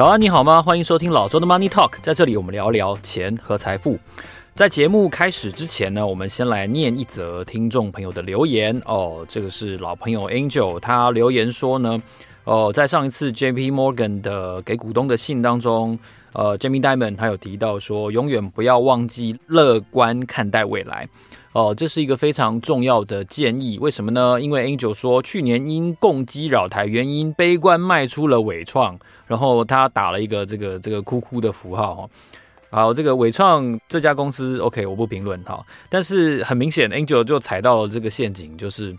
早安，你好吗？欢迎收听老周的 Money Talk，在这里我们聊聊钱和财富。在节目开始之前呢，我们先来念一则听众朋友的留言哦。这个是老朋友 Angel，他留言说呢，哦，在上一次 JP Morgan 的给股东的信当中，呃，Jamie Dimon 他有提到说，永远不要忘记乐观看待未来。哦，这是一个非常重要的建议。为什么呢？因为 Angel 说，去年因共机扰台原因，悲观卖出了纬创，然后他打了一个这个这个哭哭的符号。好，这个纬创这家公司，OK，我不评论哈。但是很明显，Angel 就踩到了这个陷阱，就是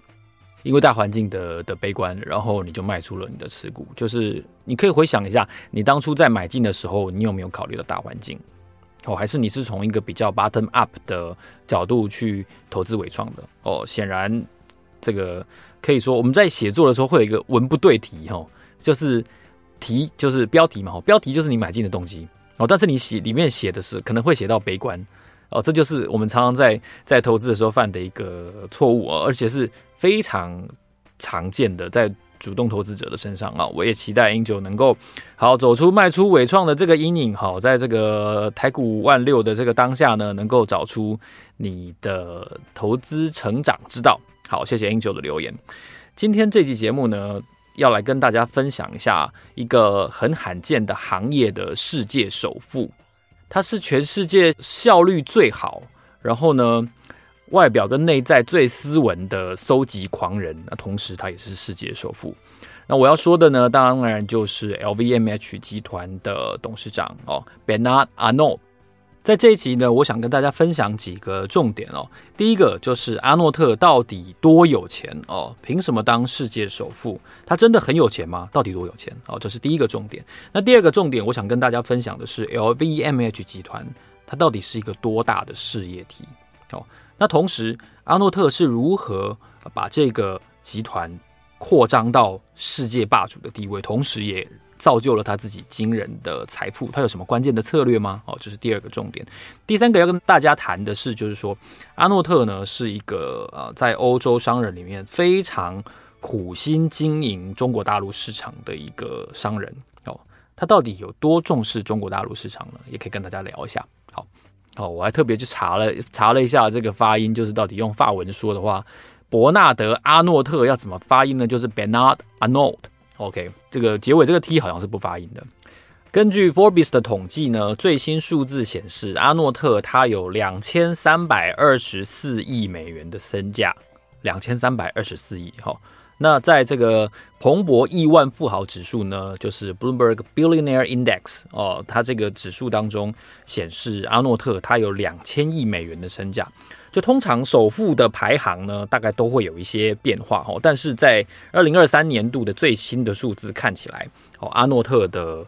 因为大环境的的悲观，然后你就卖出了你的持股。就是你可以回想一下，你当初在买进的时候，你有没有考虑到大环境？哦，还是你是从一个比较 bottom up 的角度去投资纬创的？哦，显然这个可以说我们在写作的时候会有一个文不对题哈，就是题就是标题嘛，标题就是你买进的动机哦，但是你写里面写的是可能会写到悲观哦，这就是我们常常在在投资的时候犯的一个错误哦，而且是非常常见的在。主动投资者的身上啊，我也期待 Angel 能够好走出卖出纬创的这个阴影，好在这个台股万六的这个当下呢，能够找出你的投资成长之道。好，谢谢 Angel 的留言。今天这期节目呢，要来跟大家分享一下一个很罕见的行业的世界首富，他是全世界效率最好，然后呢，外表跟内在最斯文的搜集狂人，那同时他也是世界首富。那我要说的呢，当然就是 LVMH 集团的董事长哦，Bernard Arnault。在这一集呢，我想跟大家分享几个重点哦。第一个就是阿诺特到底多有钱哦？凭什么当世界首富？他真的很有钱吗？到底多有钱哦？这是第一个重点。那第二个重点，我想跟大家分享的是 LVMH 集团，它到底是一个多大的事业体哦？那同时，阿诺特是如何把这个集团扩张到世界霸主的地位，同时也造就了他自己惊人的财富？他有什么关键的策略吗？哦，这是第二个重点。第三个要跟大家谈的是，就是说阿诺特呢是一个呃，在欧洲商人里面非常苦心经营中国大陆市场的一个商人哦。他到底有多重视中国大陆市场呢？也可以跟大家聊一下。哦，我还特别去查了查了一下这个发音，就是到底用法文说的话，伯纳德阿诺特要怎么发音呢？就是 Bernard Arnault。OK，这个结尾这个 T 好像是不发音的。根据 Forbes 的统计呢，最新数字显示，阿诺特他有两千三百二十四亿美元的身价，两千三百二十四亿哈。那在这个彭博亿万富豪指数呢，就是 Bloomberg Billionaire Index 哦，它这个指数当中显示，阿诺特他有两千亿美元的身价。就通常首富的排行呢，大概都会有一些变化哦。但是在二零二三年度的最新的数字看起来，哦，阿诺特的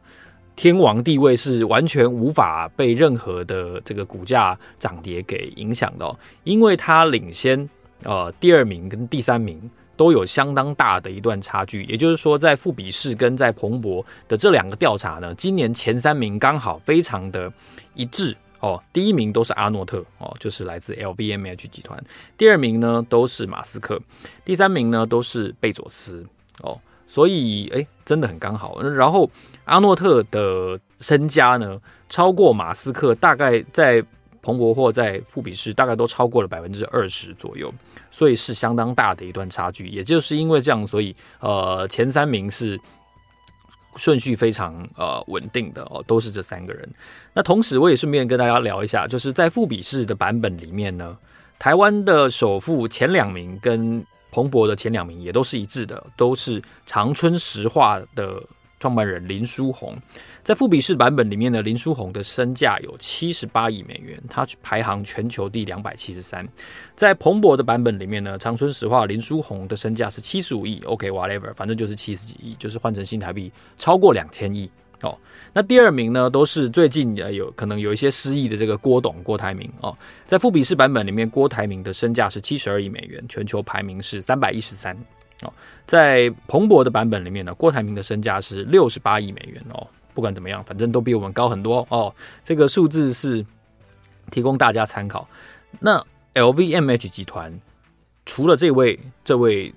天王地位是完全无法被任何的这个股价涨跌给影响的，因为他领先呃第二名跟第三名。都有相当大的一段差距，也就是说，在富比士跟在彭博的这两个调查呢，今年前三名刚好非常的一致哦。第一名都是阿诺特哦，就是来自 LVMH 集团；第二名呢都是马斯克；第三名呢都是贝佐斯哦。所以诶，真的很刚好。然后阿诺特的身家呢，超过马斯克，大概在彭博或在富比士，大概都超过了百分之二十左右。所以是相当大的一段差距，也就是因为这样，所以呃前三名是顺序非常呃稳定的哦，都是这三个人。那同时我也顺便跟大家聊一下，就是在富比士的版本里面呢，台湾的首富前两名跟彭博的前两名也都是一致的，都是长春石化的创办人林书鸿。在富比士版本里面呢，林书鸿的身价有七十八亿美元，他排行全球第两百七十三。在彭博的版本里面呢，长春石化林书鸿的身价是七十五亿，OK，whatever，反正就是七十几亿，就是换成新台币超过两千亿哦。那第二名呢，都是最近呃有可能有一些失忆的这个郭董郭台铭哦。在富比士版本里面，郭台铭的身价是七十二亿美元，全球排名是三百一十三哦。在彭博的版本里面呢，郭台铭的身价是六十八亿美元哦。不管怎么样，反正都比我们高很多哦。这个数字是提供大家参考。那 LVMH 集团除了这位这位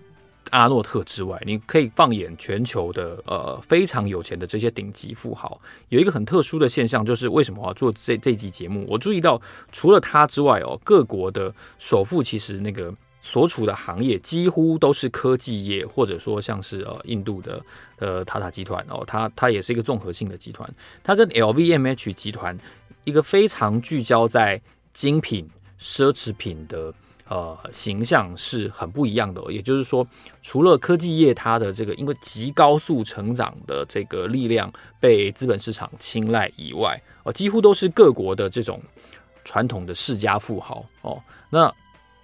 阿诺特之外，你可以放眼全球的呃非常有钱的这些顶级富豪，有一个很特殊的现象，就是为什么我要做这这集节目？我注意到除了他之外哦，各国的首富其实那个所处的行业几乎都是科技业，或者说像是呃印度的呃塔塔集团哦，它它也是一个综合性的集团，它跟 LVMH 集团一个非常聚焦在精品奢侈品的。呃，形象是很不一样的。也就是说，除了科技业它的这个因为极高速成长的这个力量被资本市场青睐以外，哦，几乎都是各国的这种传统的世家富豪哦。那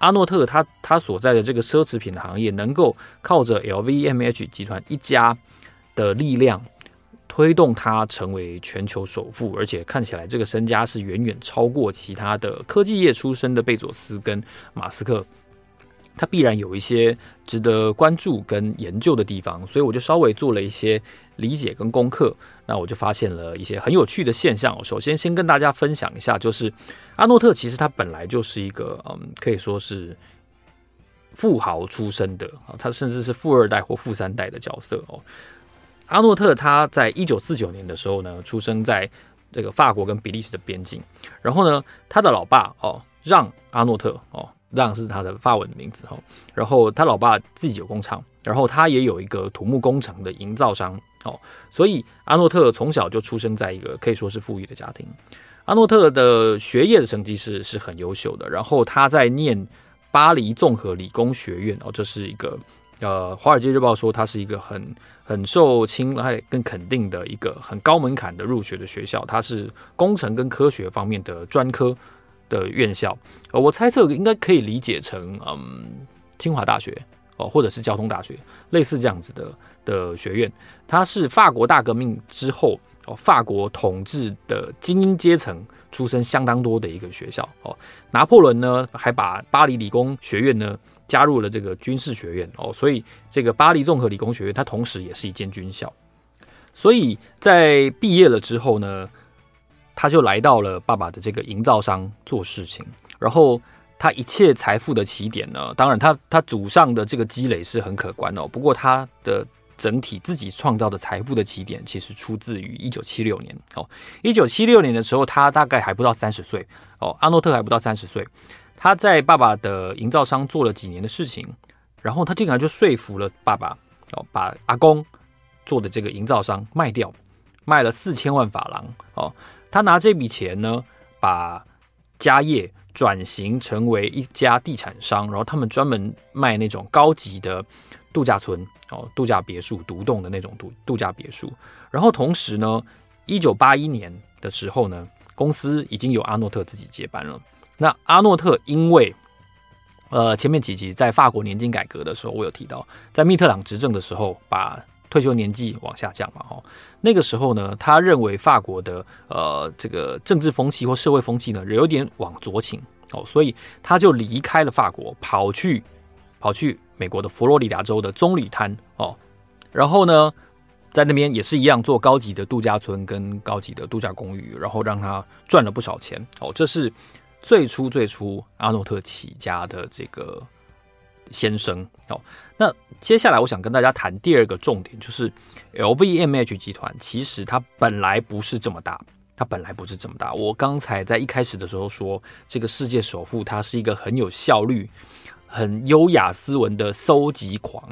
阿诺特他他所在的这个奢侈品行业，能够靠着 LVMH 集团一家的力量。推动他成为全球首富，而且看起来这个身家是远远超过其他的科技业出身的贝佐斯跟马斯克，他必然有一些值得关注跟研究的地方，所以我就稍微做了一些理解跟功课，那我就发现了一些很有趣的现象。首先，先跟大家分享一下，就是阿诺特其实他本来就是一个嗯，可以说是富豪出身的啊，他甚至是富二代或富三代的角色哦。阿诺特他在一九四九年的时候呢，出生在这个法国跟比利时的边境。然后呢，他的老爸哦，让阿诺特哦，让是他的法文的名字哈。然后他老爸自己有工厂，然后他也有一个土木工程的营造商哦。所以阿诺特从小就出生在一个可以说是富裕的家庭。阿诺特的学业的成绩是是很优秀的。然后他在念巴黎综合理工学院哦，这是一个。呃，《华尔街日报》说，他是一个很很受青睐跟肯定的一个很高门槛的入学的学校，它是工程跟科学方面的专科的院校。我猜测应该可以理解成，嗯，清华大学哦，或者是交通大学，类似这样子的的学院。它是法国大革命之后哦，法国统治的精英阶层出身相当多的一个学校哦。拿破仑呢，还把巴黎理工学院呢。加入了这个军事学院哦，所以这个巴黎综合理工学院它同时也是一间军校。所以在毕业了之后呢，他就来到了爸爸的这个营造商做事情。然后他一切财富的起点呢，当然他他祖上的这个积累是很可观哦。不过他的整体自己创造的财富的起点，其实出自于一九七六年哦。一九七六年的时候，他大概还不到三十岁哦，阿诺特还不到三十岁。他在爸爸的营造商做了几年的事情，然后他竟然就说服了爸爸哦，把阿公做的这个营造商卖掉，卖了四千万法郎哦。他拿这笔钱呢，把家业转型成为一家地产商，然后他们专门卖那种高级的度假村哦，度假别墅、独栋的那种度度假别墅。然后同时呢，一九八一年的时候呢，公司已经由阿诺特自己接班了。那阿诺特因为，呃，前面几集在法国年金改革的时候，我有提到，在密特朗执政的时候，把退休年纪往下降嘛，哦，那个时候呢，他认为法国的呃这个政治风气或社会风气呢，有点往左倾哦，所以他就离开了法国，跑去跑去美国的佛罗里达州的棕榈滩哦，然后呢，在那边也是一样做高级的度假村跟高级的度假公寓，然后让他赚了不少钱哦，这是。最初最初，阿诺特起家的这个先生哦，那接下来我想跟大家谈第二个重点，就是 LVMH 集团其实它本来不是这么大，它本来不是这么大。我刚才在一开始的时候说，这个世界首富他是一个很有效率、很优雅斯文的搜集狂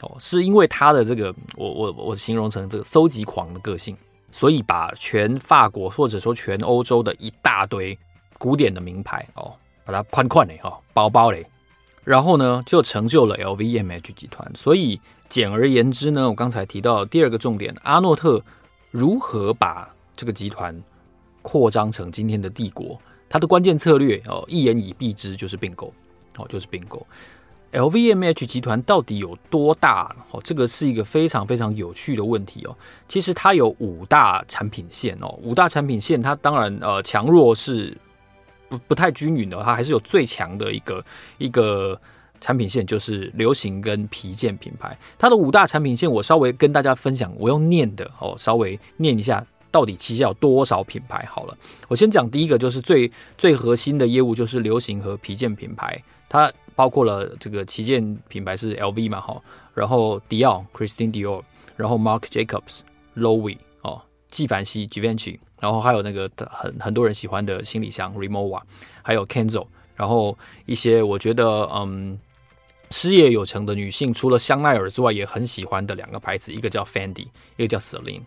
哦，是因为他的这个我我我形容成这个搜集狂的个性，所以把全法国或者说全欧洲的一大堆。古典的名牌哦，把它宽宽嘞哈，包包嘞，然后呢，就成就了 LVMH 集团。所以简而言之呢，我刚才提到第二个重点，阿诺特如何把这个集团扩张成今天的帝国，它的关键策略哦，一言以蔽之就是并购哦，就是并购。LVMH 集团到底有多大？哦，这个是一个非常非常有趣的问题哦。其实它有五大产品线哦，五大产品线，它当然呃强弱是。不不太均匀的，它还是有最强的一个一个产品线，就是流行跟皮件品牌。它的五大产品线，我稍微跟大家分享，我用念的哦，稍微念一下，到底旗下有多少品牌好了。我先讲第一个，就是最最核心的业务，就是流行和皮件品牌。它包括了这个旗舰品牌是 LV 嘛，哈，然后迪奥 Christian Dior，然后 Marc Jacobs Loewe，纪梵希 Givenchy，然后还有那个很很多人喜欢的行李箱 Rimowa，还有 Kenzo，然后一些我觉得嗯事业有成的女性，除了香奈儿之外，也很喜欢的两个牌子，一个叫 Fendi，一个叫 Celine，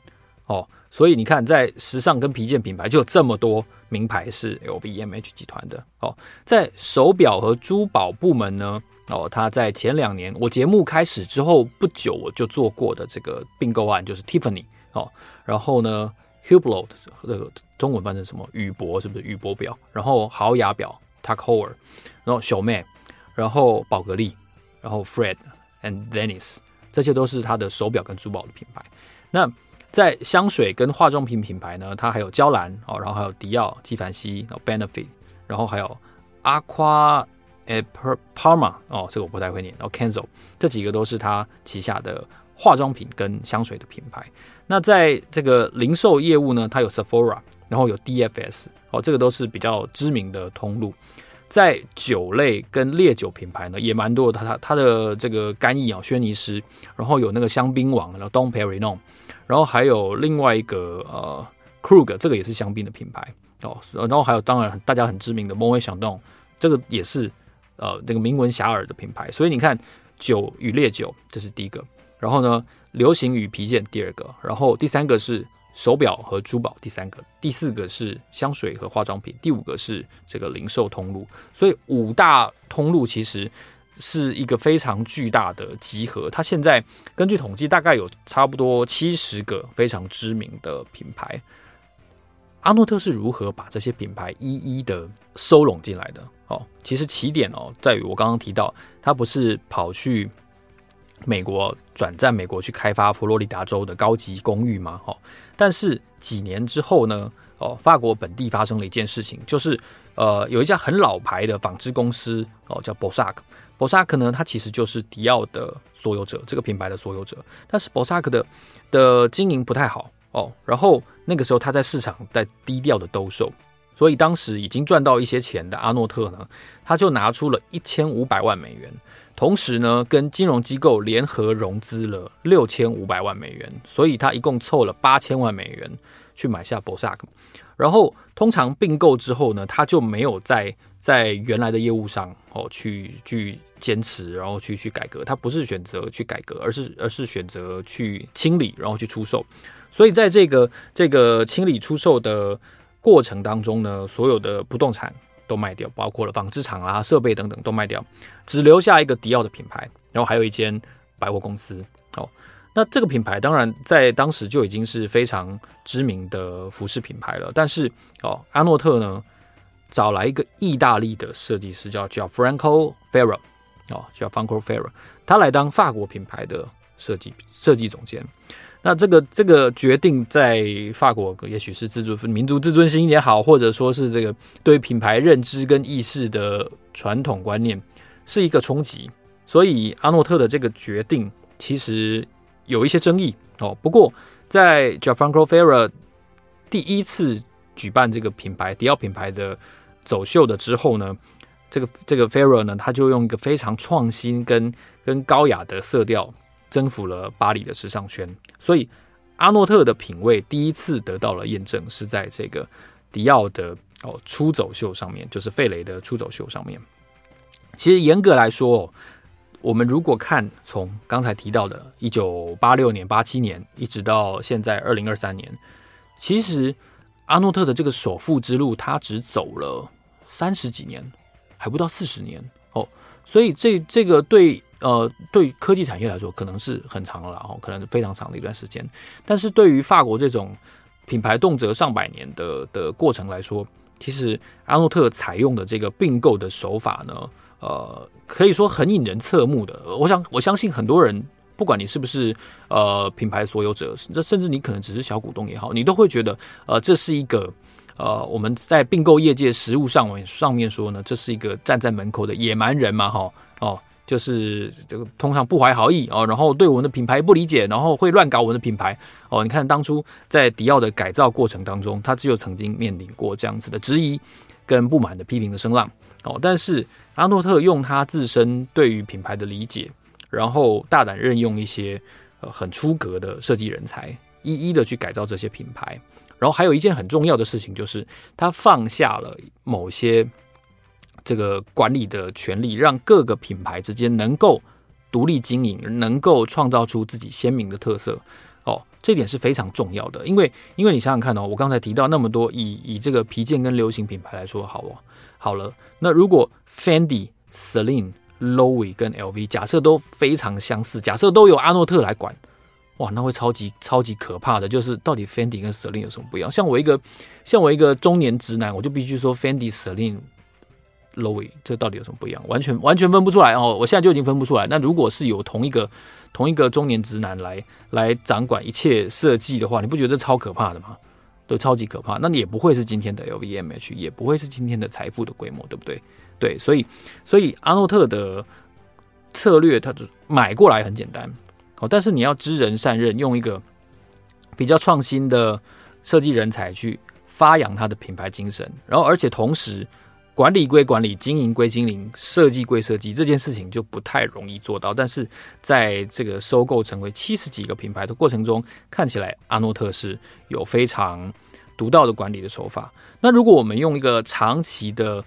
哦。所以你看，在时尚跟皮件品牌就有这么多名牌是 LVMH 集团的哦。在手表和珠宝部门呢，哦，他在前两年我节目开始之后不久，我就做过的这个并购案就是 Tiffany 哦。然后呢，Hublot 这个中文翻成什么？宇舶是不是宇舶表？然后豪雅表 Tag Heuer，然后小妹，然后宝格丽，然后 Fred and Dennis，这些都是他的手表跟珠宝的品牌。那在香水跟化妆品品牌呢，它还有娇兰哦，然后还有迪奥、纪梵希、然后 Benefit，然后还有 Aqua Parma 哦，这个我不太会念，然后 Kenzo 这几个都是它旗下的化妆品跟香水的品牌。那在这个零售业务呢，它有 Sephora，然后有 DFS 哦，这个都是比较知名的通路。在酒类跟烈酒品牌呢，也蛮多的，它它它的这个干邑啊，轩尼诗，然后有那个香槟王，然后 Dom Perignon。然后还有另外一个呃，Krug，这个也是香槟的品牌哦。然后还有当然大家很知名的 Moet Chandon，这个也是呃这个名闻遐迩的品牌。所以你看，酒与烈酒这是第一个，然后呢，流行与皮件第二个，然后第三个是手表和珠宝第三个，第四个是香水和化妆品，第五个是这个零售通路。所以五大通路其实。是一个非常巨大的集合。它现在根据统计，大概有差不多七十个非常知名的品牌。阿诺特是如何把这些品牌一一的收拢进来的？哦，其实起点哦，在于我刚刚提到，他不是跑去美国转战美国去开发佛罗里达州的高级公寓吗？哦，但是几年之后呢？哦，法国本地发生了一件事情，就是呃，有一家很老牌的纺织公司哦，叫 b o s a c b o s a c 呢，它其实就是迪奥的所有者，这个品牌的所有者。但是 b o s a c 的的经营不太好哦，然后那个时候他在市场在低调的兜售，所以当时已经赚到一些钱的阿诺特呢，他就拿出了一千五百万美元，同时呢跟金融机构联合融资了六千五百万美元，所以他一共凑了八千万美元去买下博萨克。然后通常并购之后呢，他就没有在在原来的业务上哦去去坚持，然后去去改革。他不是选择去改革，而是而是选择去清理，然后去出售。所以在这个这个清理出售的过程当中呢，所有的不动产都卖掉，包括了纺织厂啊、设备等等都卖掉，只留下一个迪奥的品牌，然后还有一间百货公司哦。那这个品牌当然在当时就已经是非常知名的服饰品牌了，但是哦，阿诺特呢找来一个意大利的设计师叫叫 Franco Ferrà 哦叫 Franco Ferrà，他来当法国品牌的设计设计总监。那这个这个决定在法国，也许是自尊民族自尊心也好，或者说是这个对品牌认知跟意识的传统观念是一个冲击，所以阿诺特的这个决定其实。有一些争议哦，不过在 Gianfranco Ferrà 第一次举办这个品牌迪奥品牌的走秀的之后呢，这个这个 Ferrà 呢，他就用一个非常创新跟跟高雅的色调征服了巴黎的时尚圈，所以阿诺特的品味第一次得到了验证，是在这个迪奥的哦出走秀上面，就是费雷的出走秀上面。其实严格来说，我们如果看从刚才提到的1986年、87年，一直到现在2023年，其实阿诺特的这个首富之路，他只走了三十几年，还不到四十年哦。所以这这个对呃对科技产业来说，可能是很长了，哦，可能是非常长的一段时间。但是对于法国这种品牌动辄上百年的的过程来说，其实阿诺特采用的这个并购的手法呢，呃。可以说很引人侧目的，我想我相信很多人，不管你是不是呃品牌所有者，这甚至你可能只是小股东也好，你都会觉得呃这是一个呃我们在并购业界实务上面上面说呢，这是一个站在门口的野蛮人嘛，哈哦，就是这个通常不怀好意哦，然后对我们的品牌不理解，然后会乱搞我们的品牌哦。你看当初在迪奥的改造过程当中，他只有曾经面临过这样子的质疑跟不满的批评的声浪。哦，但是阿诺特用他自身对于品牌的理解，然后大胆任用一些呃很出格的设计人才，一一的去改造这些品牌。然后还有一件很重要的事情，就是他放下了某些这个管理的权利，让各个品牌之间能够独立经营，能够创造出自己鲜明的特色。哦，这点是非常重要的，因为因为你想想看哦，我刚才提到那么多，以以这个皮件跟流行品牌来说，好哦，好了，那如果 Fendi、Celine、Loewe 跟 LV 假设都非常相似，假设都由阿诺特来管。哇，那会超级超级可怕的，就是到底 Fendi 跟 Celine 有什么不一样？像我一个像我一个中年直男，我就必须说 Fendi、Celine、Loewe 这到底有什么不一样？完全完全分不出来哦！我现在就已经分不出来。那如果是有同一个同一个中年直男来来掌管一切设计的话，你不觉得超可怕的吗？对，超级可怕。那你也不会是今天的 LVMH，也不会是今天的财富的规模，对不对？对，所以所以阿诺特的策略，他就买过来很简单。哦，但是你要知人善任，用一个比较创新的设计人才去发扬他的品牌精神，然后而且同时管理归管理，经营归经营，设计归设计，这件事情就不太容易做到。但是在这个收购成为七十几个品牌的过程中，看起来阿诺特是有非常独到的管理的手法。那如果我们用一个长期的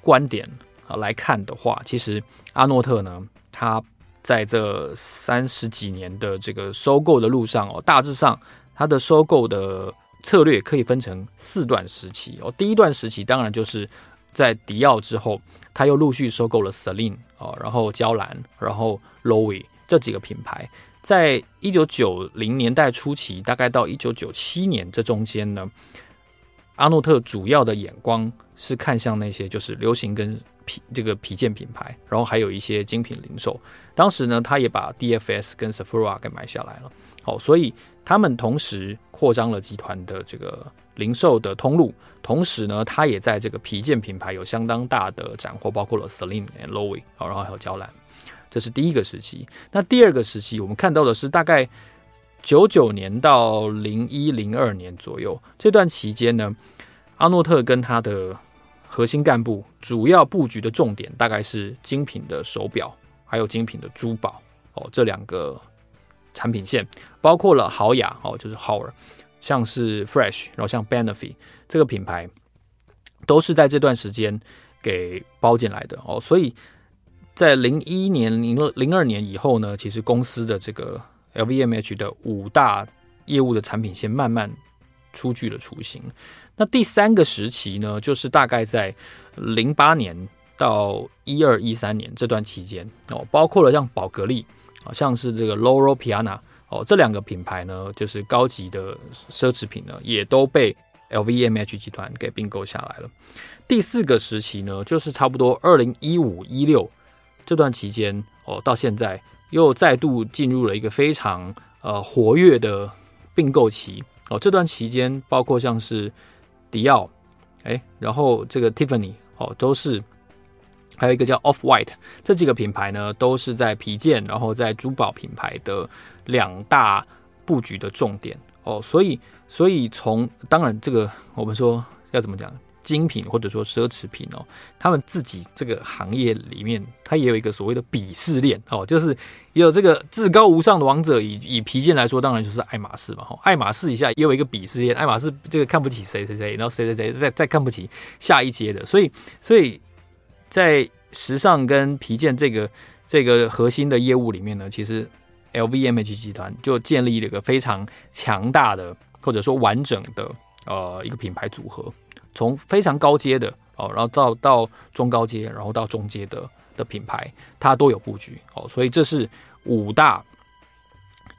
观点啊来看的话，其实阿诺特呢，他。在这三十几年的这个收购的路上哦，大致上他的收购的策略可以分成四段时期哦。第一段时期当然就是在迪奥之后，他又陆续收购了 Celine 哦，然后娇兰，然后 l o w e 这几个品牌。在一九九零年代初期，大概到一九九七年这中间呢，阿诺特主要的眼光是看向那些就是流行跟。皮这个皮件品牌，然后还有一些精品零售。当时呢，他也把 DFS 跟 Sephora 给买下来了。好，所以他们同时扩张了集团的这个零售的通路。同时呢，它也在这个皮件品牌有相当大的斩获，包括了 Celine and Loewe，然后还有娇兰。这是第一个时期。那第二个时期，我们看到的是大概九九年到零一零二年左右这段期间呢，阿诺特跟他的核心干部主要布局的重点大概是精品的手表，还有精品的珠宝哦，这两个产品线包括了豪雅哦，就是 Howard，像是 Fresh，然后像 Benefit 这个品牌都是在这段时间给包进来的哦，所以在零一年、零零二年以后呢，其实公司的这个 LVMH 的五大业务的产品线慢慢初具了雏形。那第三个时期呢，就是大概在零八年到一二一三年这段期间哦，包括了像宝格丽，好像是这个 Loro Piana 哦，这两个品牌呢，就是高级的奢侈品呢，也都被 LVMH 集团给并购下来了。第四个时期呢，就是差不多二零一五一六这段期间哦，到现在又再度进入了一个非常呃活跃的并购期哦，这段期间包括像是。迪奥，哎，然后这个 Tiffany 哦，都是，还有一个叫 Off White，这几个品牌呢，都是在皮件，然后在珠宝品牌的两大布局的重点哦，所以，所以从当然这个我们说要怎么讲？精品或者说奢侈品哦，他们自己这个行业里面，它也有一个所谓的鄙视链哦，就是也有这个至高无上的王者。以以皮件来说，当然就是爱马仕嘛。哈，爱马仕以下也有一个鄙视链，爱马仕这个看不起谁谁谁，然后谁谁谁再再看不起下一阶的。所以，所以在时尚跟皮件这个这个核心的业务里面呢，其实 LVMH 集团就建立了一个非常强大的或者说完整的呃一个品牌组合。从非常高阶的哦，然后到到中高阶，然后到中阶的的品牌，它都有布局哦，所以这是五大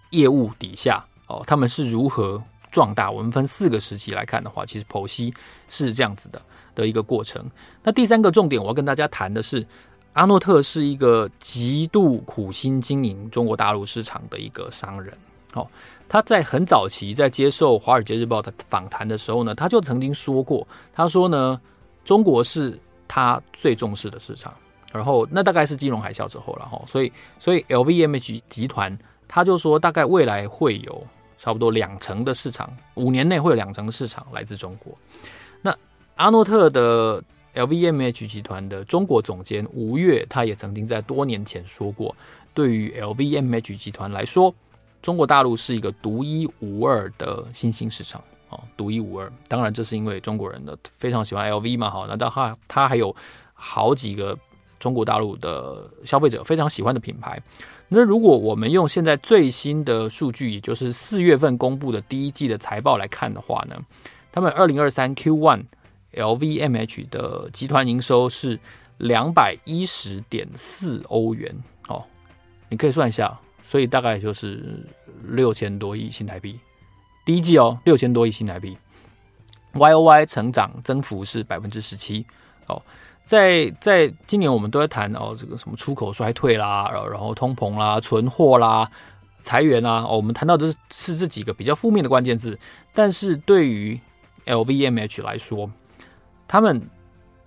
业务底下哦，他们是如何壮大？我们分四个时期来看的话，其实剖析是这样子的的一个过程。那第三个重点，我要跟大家谈的是，阿诺特是一个极度苦心经营中国大陆市场的一个商人哦。他在很早期在接受《华尔街日报》的访谈的时候呢，他就曾经说过，他说呢，中国是他最重视的市场，然后那大概是金融海啸之后了哈，所以所以 LVMH 集团他就说，大概未来会有差不多两成的市场，五年内会有两成的市场来自中国。阿诺特的 LVMH 集团的中国总监吴越，他也曾经在多年前说过，对于 LVMH 集团来说，中国大陆是一个独一无二的新兴市场啊，独一无二。当然，这是因为中国人呢非常喜欢 LV 嘛，好，那他他还有好几个中国大陆的消费者非常喜欢的品牌。那如果我们用现在最新的数据，也就是四月份公布的第一季的财报来看的话呢，他们二零二三 Q one LVMH 的集团营收是两百一十点四欧元哦，你可以算一下，所以大概就是六千多亿新台币。第一季哦，六千多亿新台币，YOY 成长增幅是百分之十七哦。在在今年，我们都在谈哦，这个什么出口衰退啦，然后通膨啦、存货啦、裁员啦，哦，我们谈到的是这几个比较负面的关键字。但是对于 LVMH 来说，他们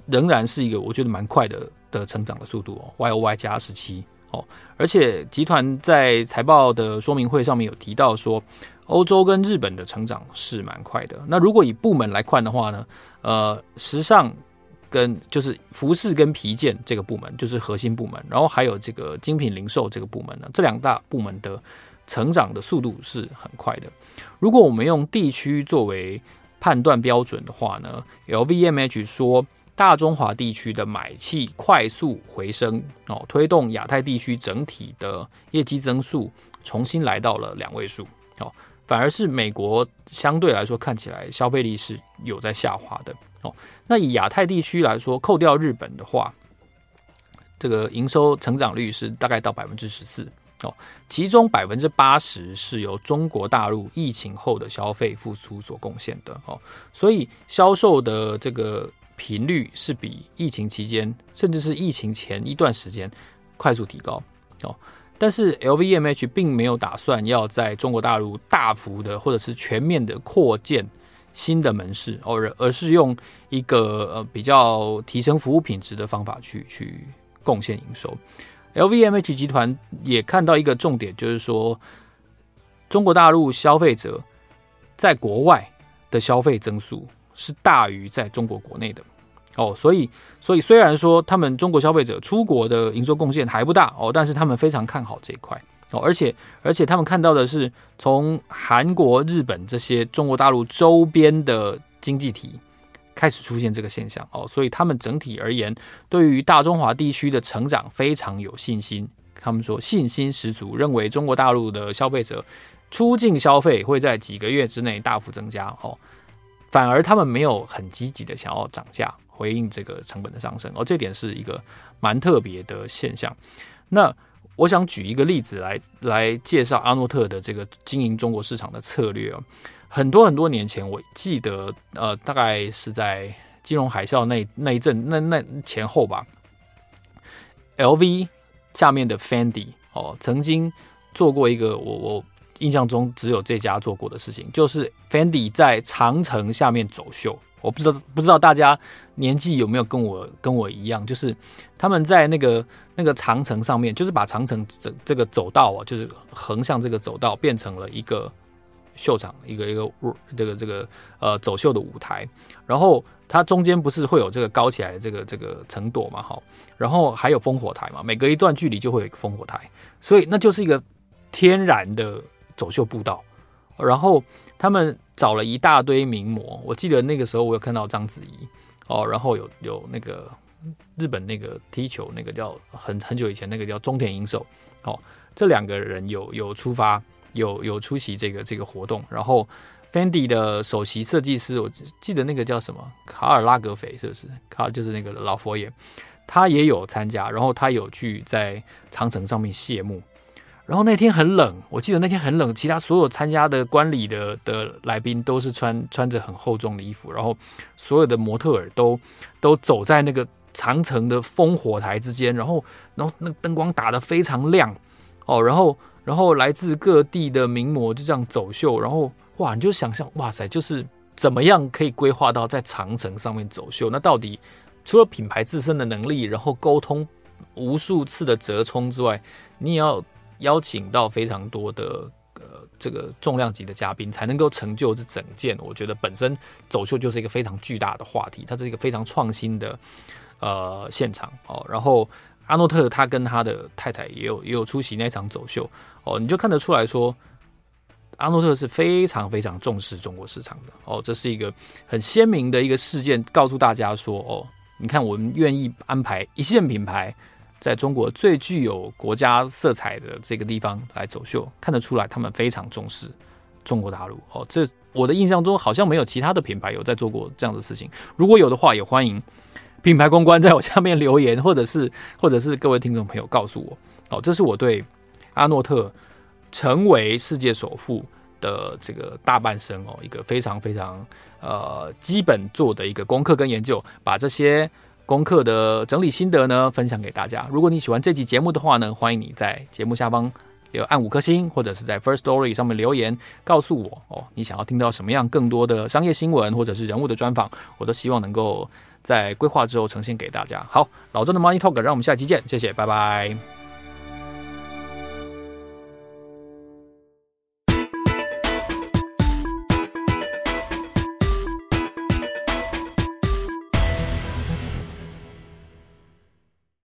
仍然是一个我觉得蛮快的的成长的速度哦，YOY 加十七哦，而且集团在财报的说明会上面有提到说，欧洲跟日本的成长是蛮快的。那如果以部门来看的话呢，呃，时尚。跟就是服饰跟皮件这个部门就是核心部门，然后还有这个精品零售这个部门呢，这两大部门的成长的速度是很快的。如果我们用地区作为判断标准的话呢，LVMH 说大中华地区的买气快速回升哦，推动亚太地区整体的业绩增速重新来到了两位数哦，反而是美国相对来说看起来消费力是有在下滑的。哦，那以亚太地区来说，扣掉日本的话，这个营收成长率是大概到百分之十四哦，其中百分之八十是由中国大陆疫情后的消费复苏所贡献的哦，所以销售的这个频率是比疫情期间，甚至是疫情前一段时间快速提高哦。但是 LVMH 并没有打算要在中国大陆大幅的或者是全面的扩建。新的门市，而而是用一个呃比较提升服务品质的方法去去贡献营收。LVMH 集团也看到一个重点，就是说中国大陆消费者在国外的消费增速是大于在中国国内的哦，所以所以虽然说他们中国消费者出国的营收贡献还不大哦，但是他们非常看好这一块。哦，而且而且他们看到的是从韩国、日本这些中国大陆周边的经济体开始出现这个现象哦，所以他们整体而言对于大中华地区的成长非常有信心。他们说信心十足，认为中国大陆的消费者出境消费会在几个月之内大幅增加哦，反而他们没有很积极的想要涨价回应这个成本的上升哦，这点是一个蛮特别的现象。那。我想举一个例子来来介绍阿诺特的这个经营中国市场的策略哦。很多很多年前，我记得呃，大概是在金融海啸那那一阵那那前后吧。LV 下面的 Fendi 哦，曾经做过一个我我印象中只有这家做过的事情，就是 Fendi 在长城下面走秀。我不知道不知道大家年纪有没有跟我跟我一样，就是他们在那个那个长城上面，就是把长城这这个走道啊，就是横向这个走道变成了一个秀场，一个一个这个这个呃走秀的舞台。然后它中间不是会有这个高起来的这个这个城垛嘛，好，然后还有烽火台嘛，每隔一段距离就会有一个烽火台，所以那就是一个天然的走秀步道。然后他们。找了一大堆名模，我记得那个时候我有看到章子怡哦，然后有有那个日本那个踢球那个叫很很久以前那个叫中田英寿哦，这两个人有有出发有有出席这个这个活动，然后 Fendi 的首席设计师我记得那个叫什么卡尔拉格斐是不是？卡尔就是那个老佛爷，他也有参加，然后他有去在长城上面谢幕。然后那天很冷，我记得那天很冷，其他所有参加的观礼的的来宾都是穿穿着很厚重的衣服，然后所有的模特儿都都走在那个长城的烽火台之间，然后然后那个灯光打得非常亮哦，然后然后来自各地的名模就这样走秀，然后哇，你就想象哇塞，就是怎么样可以规划到在长城上面走秀？那到底除了品牌自身的能力，然后沟通无数次的折冲之外，你也要。邀请到非常多的呃这个重量级的嘉宾，才能够成就这整件。我觉得本身走秀就是一个非常巨大的话题，它是一个非常创新的呃现场哦。然后阿诺特他跟他的太太也有也有出席那场走秀哦，你就看得出来说，阿诺特是非常非常重视中国市场的哦。这是一个很鲜明的一个事件，告诉大家说哦，你看我们愿意安排一线品牌。在中国最具有国家色彩的这个地方来走秀，看得出来他们非常重视中国大陆哦。这我的印象中好像没有其他的品牌有在做过这样的事情。如果有的话，也欢迎品牌公关在我下面留言，或者是或者是各位听众朋友告诉我哦。这是我对阿诺特成为世界首富的这个大半生哦，一个非常非常呃基本做的一个功课跟研究，把这些。功课的整理心得呢，分享给大家。如果你喜欢这集节目的话呢，欢迎你在节目下方有按五颗星，或者是在 First Story 上面留言告诉我哦，你想要听到什么样更多的商业新闻或者是人物的专访，我都希望能够在规划之后呈现给大家。好，老周的 Money Talk，让我们下期见，谢谢，拜拜。